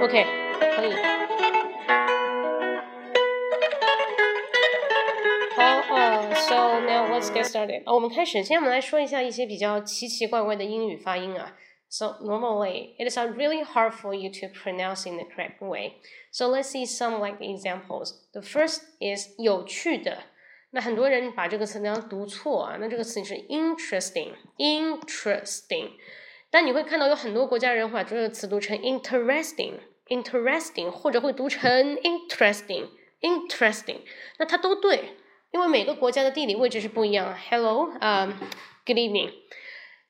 OK，可以。好，呃，So now let's get started。哦，我们开始，先我们来说一下一些比较奇奇怪怪的英语发音啊。So normally it is really hard for you to pronounce in the correct way. So let's see some like examples. The first is 有趣的。那很多人把这个词当读错啊，那这个词是 interesting，interesting。但你会看到有很多国家人把这个词读成 interesting。interesting，或者会读成 interesting，interesting。那它都对，因为每个国家的地理位置是不一样。Hello，嗯，Good evening。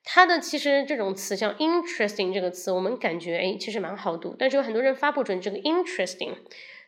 它的其实这种词像 interesting 这个词，我们感觉哎其实蛮好读，但是有很多人发不准这个 interesting，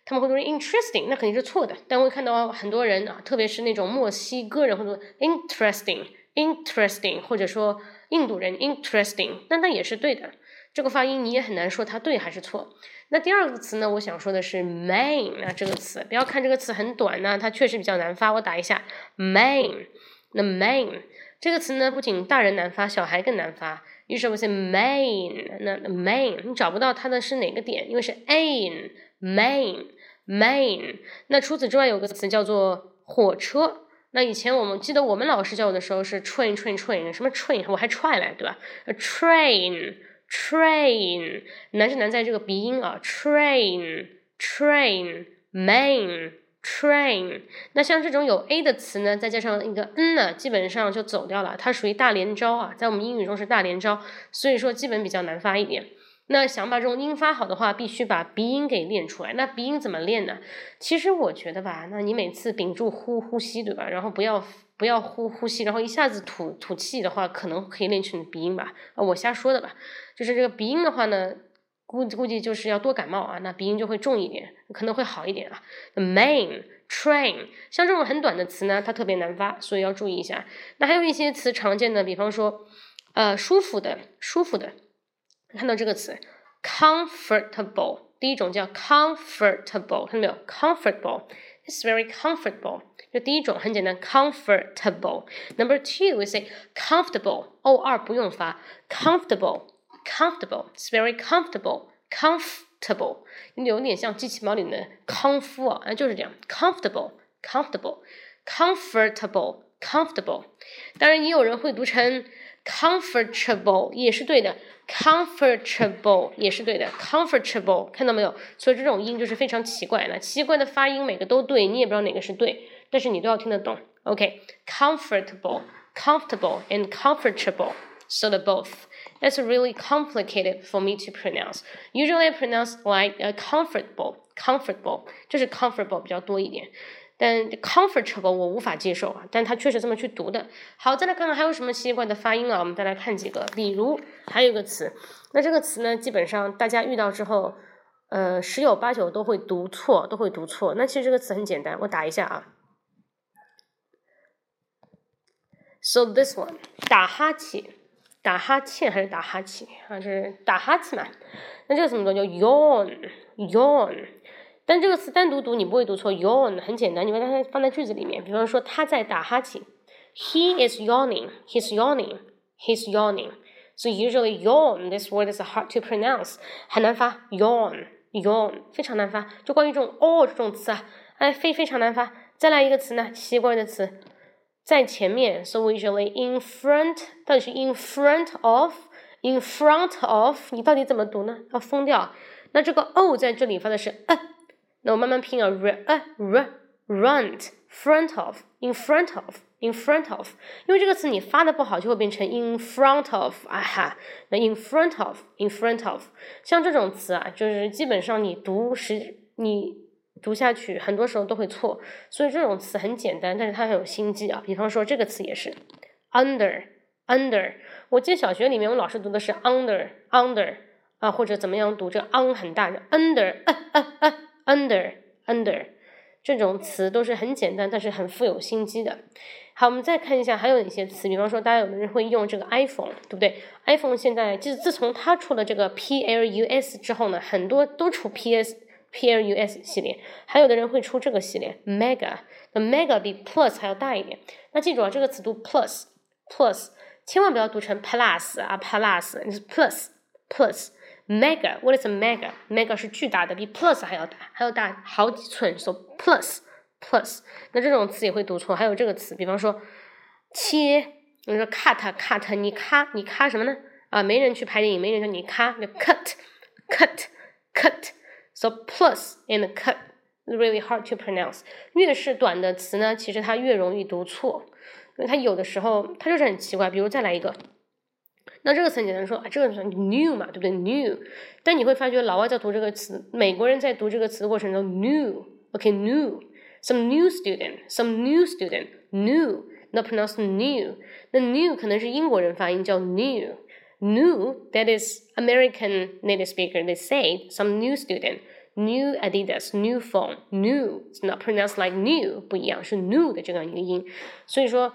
他们会读 interesting，那肯定是错的。但会看到很多人啊，特别是那种墨西哥人会读 interesting，interesting，或者说。印度人 interesting，但它也是对的。这个发音你也很难说它对还是错。那第二个词呢？我想说的是 main 那这个词，不要看这个词很短呢，它确实比较难发。我打一下 main，那 main 这个词呢，不仅大人难发，小孩更难发。于是我写 main，那 main 你找不到它的是哪个点，因为是 ain main main。那除此之外，有个词叫做火车。那以前我们记得我们老师教我的时候是 train train train 什么 train 我还踹来对吧？train train 难是难在这个鼻音啊，train train main train。那像这种有 a 的词呢，再加上一个 n 呢，基本上就走掉了，它属于大连招啊，在我们英语中是大连招，所以说基本比较难发一点。那想把这种音发好的话，必须把鼻音给练出来。那鼻音怎么练呢？其实我觉得吧，那你每次屏住呼呼吸，对吧？然后不要不要呼呼吸，然后一下子吐吐气的话，可能可以练成鼻音吧。啊，我瞎说的吧。就是这个鼻音的话呢，估估计就是要多感冒啊，那鼻音就会重一点，可能会好一点啊。Main train，像这种很短的词呢，它特别难发，所以要注意一下。那还有一些词常见的，比方说，呃，舒服的，舒服的。看到这个词，comfortable，第一种叫 comfortable，看到没有？comfortable，it's very comfortable。这第一种很简单，comfortable。Number two is say comfortable，o 二不用发，comfortable，comfortable，it's very comfortable，comfortable，有点像机器猫里的康夫啊，就是这样，comfortable，comfortable，comfortable，comfortable。当然也有人会读成。 comfortable 也是对的，comfortable 也是对的，comfortable 看到没有？所以这种音就是非常奇怪了，奇怪的发音每个都对，你也不知道哪个是对，但是你都要听得懂。OK，comfortable、comfortable and comfortable. So the both. That's really complicated for me to pronounce. Usually I pronounce like a comfortable, comfortable，就是 comfortable 比较多一点。 但 comfortable 我无法接受啊，但他确实这么去读的。好，再来看看还有什么奇怪的发音啊？我们再来看几个，比如还有一个词，那这个词呢，基本上大家遇到之后，呃，十有八九都会读错，都会读错。那其实这个词很简单，我打一下啊。So this one，打哈欠，打哈欠还是打哈欠啊？是打哈欠嘛？那这个怎么读？叫 yawn，yawn。但这个词单独读你不会读错，yawn 很简单，你把它放在句子里面。比方说他在打哈欠，he is yawning, he's yawning, he's yawning. So usually yawn this word is hard to pronounce，很难发，yawn yawn 非常难发。就关于这种 all 这种词啊，哎非非常难发。再来一个词呢，奇怪的词，在前面，so usually in front，到底是 in front of，in front of，你到底怎么读呢？要疯掉。那这个 o 在这里发的是呃。那我慢慢拼啊，r a r front front of in front of in front of，因为这个词你发的不好，就会变成 in front of 啊哈。那 in front of in front of，像这种词啊，就是基本上你读时你读下去，很多时候都会错。所以这种词很简单，但是它很有心机啊。比方说这个词也是 under under，我记得小学里面我老师读的是 under under 啊，或者怎么样读这个 on 很大，under 呃呃呃。Under under 这种词都是很简单，但是很富有心机的。好，我们再看一下还有哪些词，比方说，大家有的人会用这个 iPhone，对不对？iPhone 现在就是自从它出了这个 Plus 之后呢，很多都出 PS Plus 系列，还有的人会出这个系列 Mega，那 Mega 比 Plus 还要大一点。那记住啊，这个词读 Plus Plus，千万不要读成 Plus 啊 Plus，你是 Plus Plus。Mega，what is a mega？mega 是巨大的，比 plus 还要大，还要大好几寸。So plus plus。那这种词也会读错。还有这个词，比方说切，你说 cut cut，你咔你咔什么呢？啊，没人去拍电影，没人说你咔，就 cut cut cut。So plus and cut really hard to pronounce。越是短的词呢，其实它越容易读错，因为它有的时候它就是很奇怪。比如再来一个。那这个词很简单，说啊，这个是 new 嘛，对不对？new，但你会发觉老外在读这个词，美国人在读这个词的过程中，new，OK，new，some new student，some new student，new，那 pronounce new，那 new 可能是英国人发音叫 new，new，that is American native speaker they say some new student，new Adidas，new phone，new，it's not pronounced like new，不一样，是 new 的这样一个音，所以说。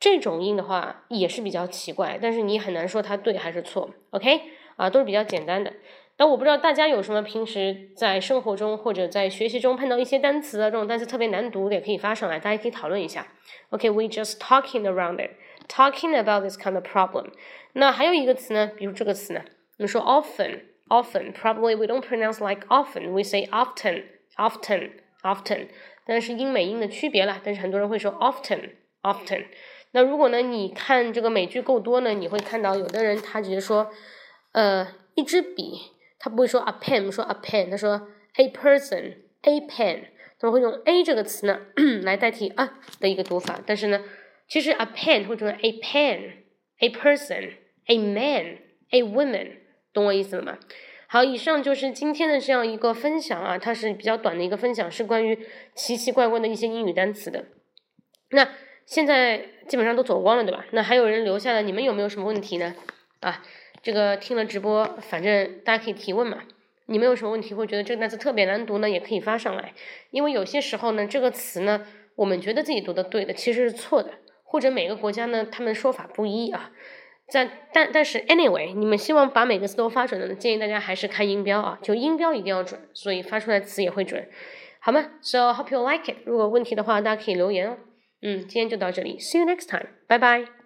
这种音的话也是比较奇怪，但是你很难说它对还是错。OK，啊，都是比较简单的。那我不知道大家有什么平时在生活中或者在学习中碰到一些单词啊，这种单词特别难读的，也可以发上来，大家可以讨论一下。OK，we just talking around it，talking about this kind of problem。那还有一个词呢，比如这个词呢，我们说 often，often，probably we don't pronounce like often，we say often，often，often，但是英美音的区别了，但是很多人会说 often，often。那如果呢，你看这个美剧够多呢，你会看到有的人他直接说，呃，一支笔，他不会说 a pen，说 a pen，他说 a person，a pen，他会用 a 这个词呢 来代替啊的一个读法。但是呢，其实 a pen 会说 a pen，a person，a man，a woman，懂我意思了吗？好，以上就是今天的这样一个分享啊，它是比较短的一个分享，是关于奇奇怪怪的一些英语单词的。那。现在基本上都走光了，对吧？那还有人留下来，你们有没有什么问题呢？啊，这个听了直播，反正大家可以提问嘛。你们有什么问题，会觉得这个单词特别难读呢？也可以发上来。因为有些时候呢，这个词呢，我们觉得自己读的对的，其实是错的，或者每个国家呢，他们说法不一啊。在但但是 anyway，你们希望把每个词都发准的呢，建议大家还是看音标啊，就音标一定要准，所以发出来词也会准，好吗？So hope you like it。如果问题的话，大家可以留言哦。嗯，今天就到这里，See you next time，拜拜。